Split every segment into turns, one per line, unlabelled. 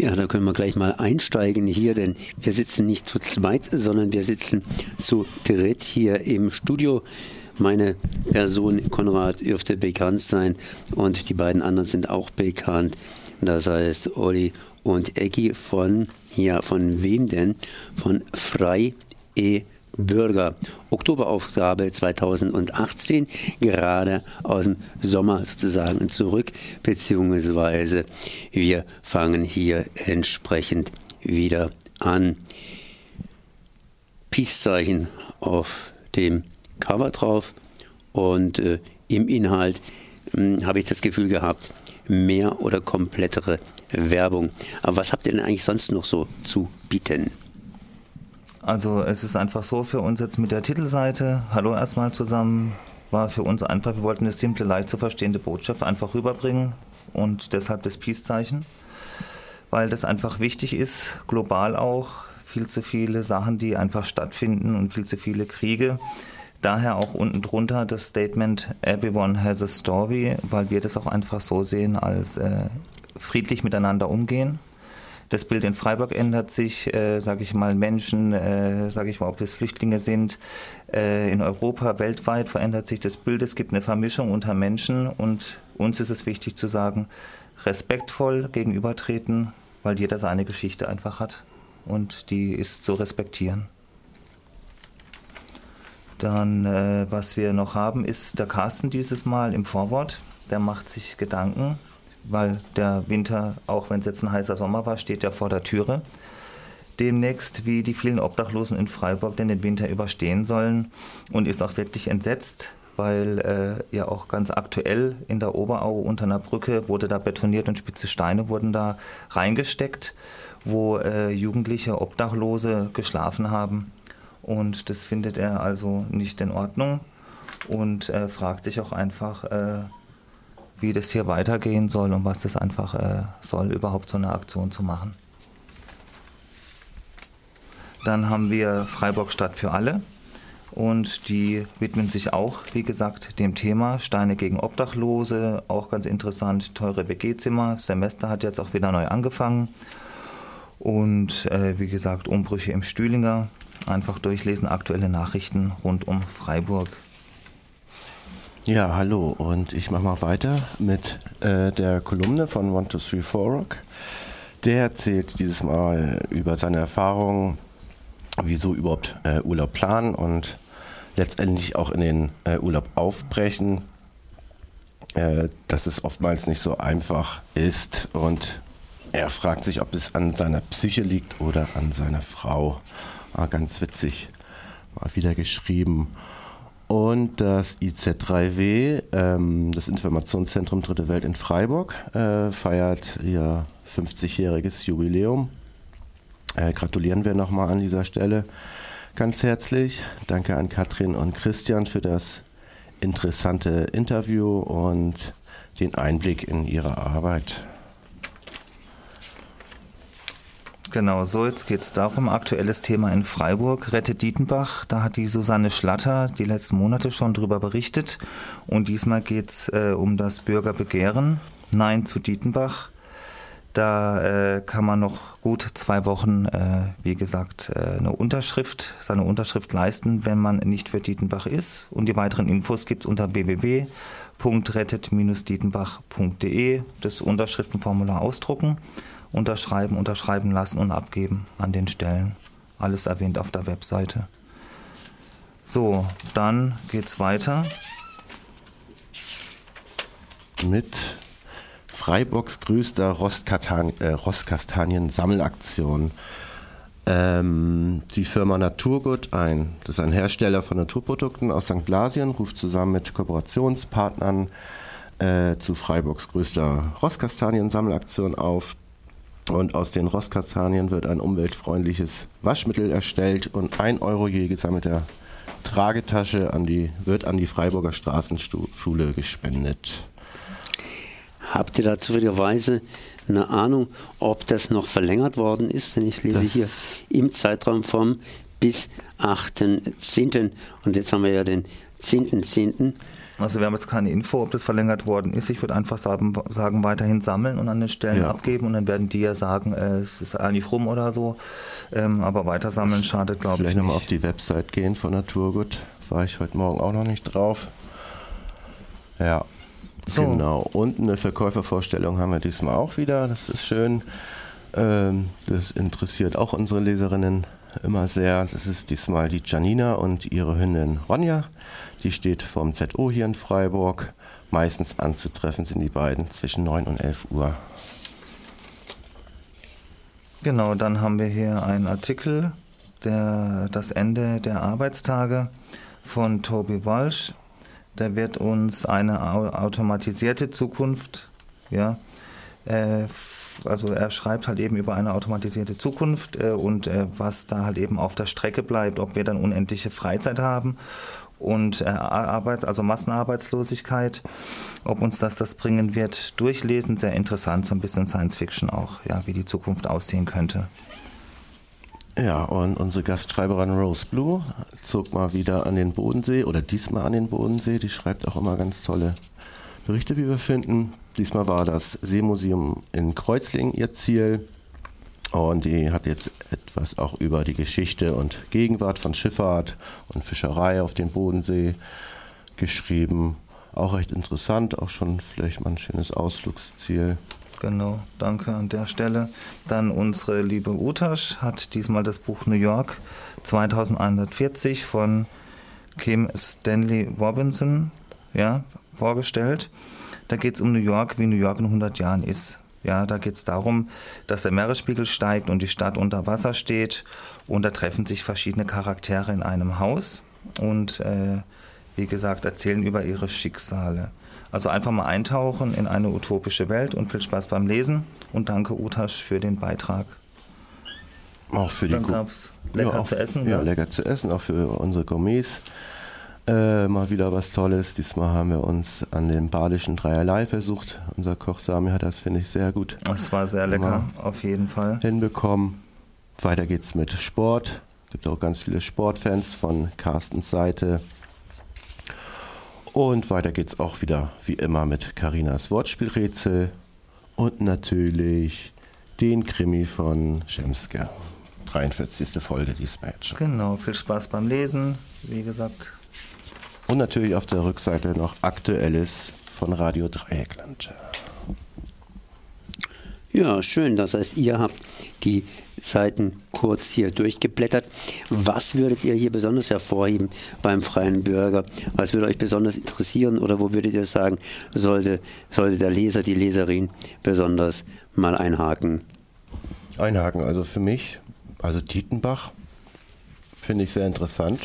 Ja, da können wir gleich mal einsteigen hier, denn wir sitzen nicht zu zweit, sondern wir sitzen zu dritt hier im Studio. Meine Person Konrad dürfte bekannt sein und die beiden anderen sind auch bekannt. Das heißt Olli und Eggy von, ja, von wem denn? Von Frei E. Bürger. Oktoberaufgabe 2018, gerade aus dem Sommer sozusagen zurück, beziehungsweise wir fangen hier entsprechend wieder an. Peace-Zeichen auf dem Cover drauf und äh, im Inhalt hm, habe ich das Gefühl gehabt, mehr oder komplettere Werbung. Aber was habt ihr denn eigentlich sonst noch so zu bieten?
Also es ist einfach so für uns jetzt mit der Titelseite, hallo erstmal zusammen, war für uns einfach, wir wollten eine simple, leicht zu verstehende Botschaft einfach rüberbringen und deshalb das Peace-Zeichen, weil das einfach wichtig ist, global auch, viel zu viele Sachen, die einfach stattfinden und viel zu viele Kriege. Daher auch unten drunter das Statement Everyone has a story, weil wir das auch einfach so sehen als äh, friedlich miteinander umgehen das Bild in Freiburg ändert sich, äh, sage ich mal, Menschen, äh, sage ich mal, ob das Flüchtlinge sind, äh, in Europa, weltweit verändert sich das Bild. Es gibt eine Vermischung unter Menschen und uns ist es wichtig zu sagen, respektvoll gegenübertreten, weil jeder seine Geschichte einfach hat und die ist zu respektieren. Dann, äh, was wir noch haben, ist der Carsten dieses Mal im Vorwort. Der macht sich Gedanken weil der Winter, auch wenn es jetzt ein heißer Sommer war, steht ja vor der Türe. Demnächst, wie die vielen Obdachlosen in Freiburg denn den Winter überstehen sollen und ist auch wirklich entsetzt, weil äh, ja auch ganz aktuell in der Oberau unter einer Brücke wurde da betoniert und spitze Steine wurden da reingesteckt, wo äh, Jugendliche Obdachlose geschlafen haben. Und das findet er also nicht in Ordnung und äh, fragt sich auch einfach, äh, wie das hier weitergehen soll und was das einfach äh, soll, überhaupt so eine Aktion zu machen. Dann haben wir Freiburg Stadt für alle und die widmen sich auch, wie gesagt, dem Thema Steine gegen Obdachlose, auch ganz interessant, teure WG-Zimmer. Semester hat jetzt auch wieder neu angefangen und äh, wie gesagt, Umbrüche im Stühlinger. Einfach durchlesen, aktuelle Nachrichten rund um Freiburg.
Ja, hallo und ich mache mal weiter mit äh, der Kolumne von One, Two, Three, Four Rock. Der erzählt dieses Mal über seine Erfahrungen, wieso überhaupt äh, Urlaub planen und letztendlich auch in den äh, Urlaub aufbrechen, äh, dass es oftmals nicht so einfach ist und er fragt sich, ob es an seiner Psyche liegt oder an seiner Frau. Ah, ganz witzig, mal wieder geschrieben. Und das IZ3W, ähm, das Informationszentrum Dritte Welt in Freiburg, äh, feiert ihr 50-jähriges Jubiläum. Äh, gratulieren wir nochmal an dieser Stelle ganz herzlich. Danke an Katrin und Christian für das interessante Interview und den Einblick in ihre Arbeit.
Genau, so jetzt geht es darum, aktuelles Thema in Freiburg, Rette Dietenbach. Da hat die Susanne Schlatter die letzten Monate schon drüber berichtet. Und diesmal geht es äh, um das Bürgerbegehren Nein zu Dietenbach. Da äh, kann man noch gut zwei Wochen, äh, wie gesagt, äh, eine Unterschrift, seine Unterschrift leisten, wenn man nicht für Dietenbach ist. Und die weiteren Infos gibt es unter www.rettet-dietenbach.de, das Unterschriftenformular ausdrucken unterschreiben, unterschreiben lassen und abgeben an den Stellen. Alles erwähnt auf der Webseite. So, dann geht's weiter.
Mit Freiburgs größter äh, Rostkastanien-Sammelaktion. Ähm, die Firma Naturgut, ein, das ist ein Hersteller von Naturprodukten aus St. Blasien, ruft zusammen mit Kooperationspartnern äh, zu Freiburgs größter Rostkastanien-Sammelaktion auf. Und aus den Rostkastanien wird ein umweltfreundliches Waschmittel erstellt und ein Euro je gesammelter Tragetasche an die, wird an die Freiburger Straßenschule gespendet.
Habt ihr da zufälligerweise eine Ahnung, ob das noch verlängert worden ist? Denn ich lese das hier im Zeitraum vom bis 8.10. Und jetzt haben wir ja den 10.10.
Also wir haben jetzt keine Info, ob das verlängert worden ist. Ich würde einfach sagen, sagen, weiterhin sammeln und an den Stellen ja. abgeben und dann werden die ja sagen, äh, es ist eigentlich rum oder so. Ähm, aber weiter sammeln schadet, glaube ich.
Vielleicht nochmal auf die Website gehen von Naturgut. War ich heute Morgen auch noch nicht drauf. Ja, so. genau. Und eine Verkäufervorstellung haben wir diesmal auch wieder. Das ist schön. Ähm, das interessiert auch unsere Leserinnen immer sehr. Das ist diesmal die Janina und ihre Hündin Ronja. Die steht vom ZO hier in Freiburg. Meistens anzutreffen sind die beiden zwischen 9 und 11 Uhr.
Genau, dann haben wir hier einen Artikel, der das Ende der Arbeitstage von Toby Walsh. Der wird uns eine automatisierte Zukunft ja, äh, also er schreibt halt eben über eine automatisierte Zukunft äh, und äh, was da halt eben auf der Strecke bleibt, ob wir dann unendliche Freizeit haben und äh, Arbeit, also Massenarbeitslosigkeit, ob uns das das bringen wird, durchlesen, sehr interessant, so ein bisschen Science Fiction auch, ja, wie die Zukunft aussehen könnte.
Ja, und unsere Gastschreiberin Rose Blue zog mal wieder an den Bodensee oder diesmal an den Bodensee. Die schreibt auch immer ganz tolle Berichte, wie wir finden. Diesmal war das Seemuseum in Kreuzlingen ihr Ziel. Und die hat jetzt etwas auch über die Geschichte und Gegenwart von Schifffahrt und Fischerei auf dem Bodensee geschrieben. Auch recht interessant, auch schon vielleicht mal ein schönes Ausflugsziel.
Genau, danke an der Stelle. Dann unsere liebe Utasch hat diesmal das Buch New York 2140 von Kim Stanley Robinson ja, vorgestellt. Da geht es um New York, wie New York in 100 Jahren ist. Ja, da geht es darum, dass der Meeresspiegel steigt und die Stadt unter Wasser steht und da treffen sich verschiedene Charaktere in einem Haus und äh, wie gesagt erzählen über ihre Schicksale. Also einfach mal eintauchen in eine utopische Welt und viel Spaß beim Lesen und danke Utasch für den Beitrag.
Auch für die
Dann gab's lecker ja, auch, zu essen.
Ja, ja, lecker zu essen, auch für unsere Gourmets. Äh, mal wieder was Tolles. Diesmal haben wir uns an dem badischen Dreierlei versucht. Unser Koch Sami hat das, finde ich, sehr gut.
Das war sehr lecker, auf jeden Fall.
Hinbekommen. Weiter geht's mit Sport. Es gibt auch ganz viele Sportfans von Carstens Seite. Und weiter geht's auch wieder, wie immer, mit Karinas Wortspielrätsel. Und natürlich den Krimi von Schemske. 43. Folge diesmal.
Genau, viel Spaß beim Lesen. Wie gesagt,
und natürlich auf der Rückseite noch Aktuelles von Radio Dreieckland.
Ja, schön. Das heißt, ihr habt die Seiten kurz hier durchgeblättert. Was würdet ihr hier besonders hervorheben beim freien Bürger? Was würde euch besonders interessieren oder wo würdet ihr sagen, sollte, sollte der Leser, die Leserin besonders mal einhaken?
Einhaken, also für mich, also Tietenbach finde ich sehr interessant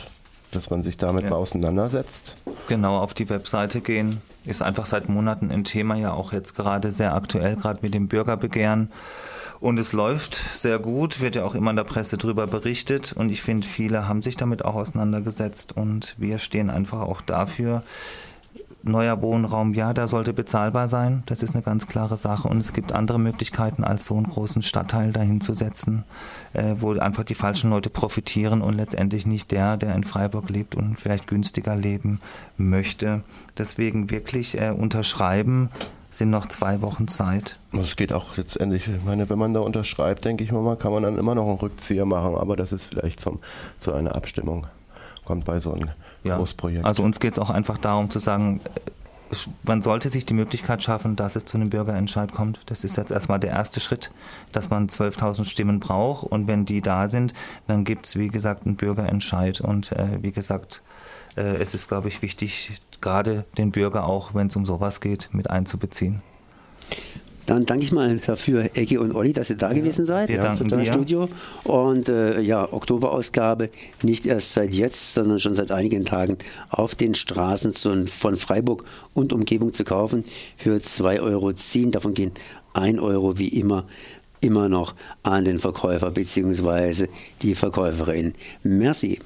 dass man sich damit ja. mal auseinandersetzt.
Genau, auf die Webseite gehen. Ist einfach seit Monaten ein Thema, ja auch jetzt gerade sehr aktuell, gerade mit dem Bürgerbegehren. Und es läuft sehr gut, wird ja auch immer in der Presse darüber berichtet. Und ich finde, viele haben sich damit auch auseinandergesetzt. Und wir stehen einfach auch dafür, neuer Wohnraum, ja, der sollte bezahlbar sein. Das ist eine ganz klare Sache. Und es gibt andere Möglichkeiten, als so einen großen Stadtteil dahin zu setzen, äh, wo einfach die falschen Leute profitieren und letztendlich nicht der, der in Freiburg lebt und vielleicht günstiger leben möchte. Deswegen wirklich äh, unterschreiben, sind noch zwei Wochen Zeit.
Es geht auch letztendlich, ich meine, wenn man da unterschreibt, denke ich mal, kann man dann immer noch einen Rückzieher machen, aber das ist vielleicht zum, zu einer Abstimmung. Kommt bei so einem ja. Großprojekt.
Also uns geht es auch einfach darum zu sagen, man sollte sich die Möglichkeit schaffen, dass es zu einem Bürgerentscheid kommt. Das ist jetzt erstmal der erste Schritt, dass man 12.000 Stimmen braucht und wenn die da sind, dann gibt es, wie gesagt, einen Bürgerentscheid und äh, wie gesagt, äh, es ist, glaube ich, wichtig, gerade den Bürger auch, wenn es um sowas geht, mit einzubeziehen.
Dann danke ich mal dafür, Ecke und Olli, dass ihr da gewesen seid. Wir danken dir. Studio. Und äh, ja, Oktoberausgabe nicht erst seit jetzt, sondern schon seit einigen Tagen auf den Straßen von Freiburg und Umgebung zu kaufen für 2,10 Euro. Davon gehen 1 Euro wie immer immer noch an den Verkäufer bzw. die Verkäuferin. Merci.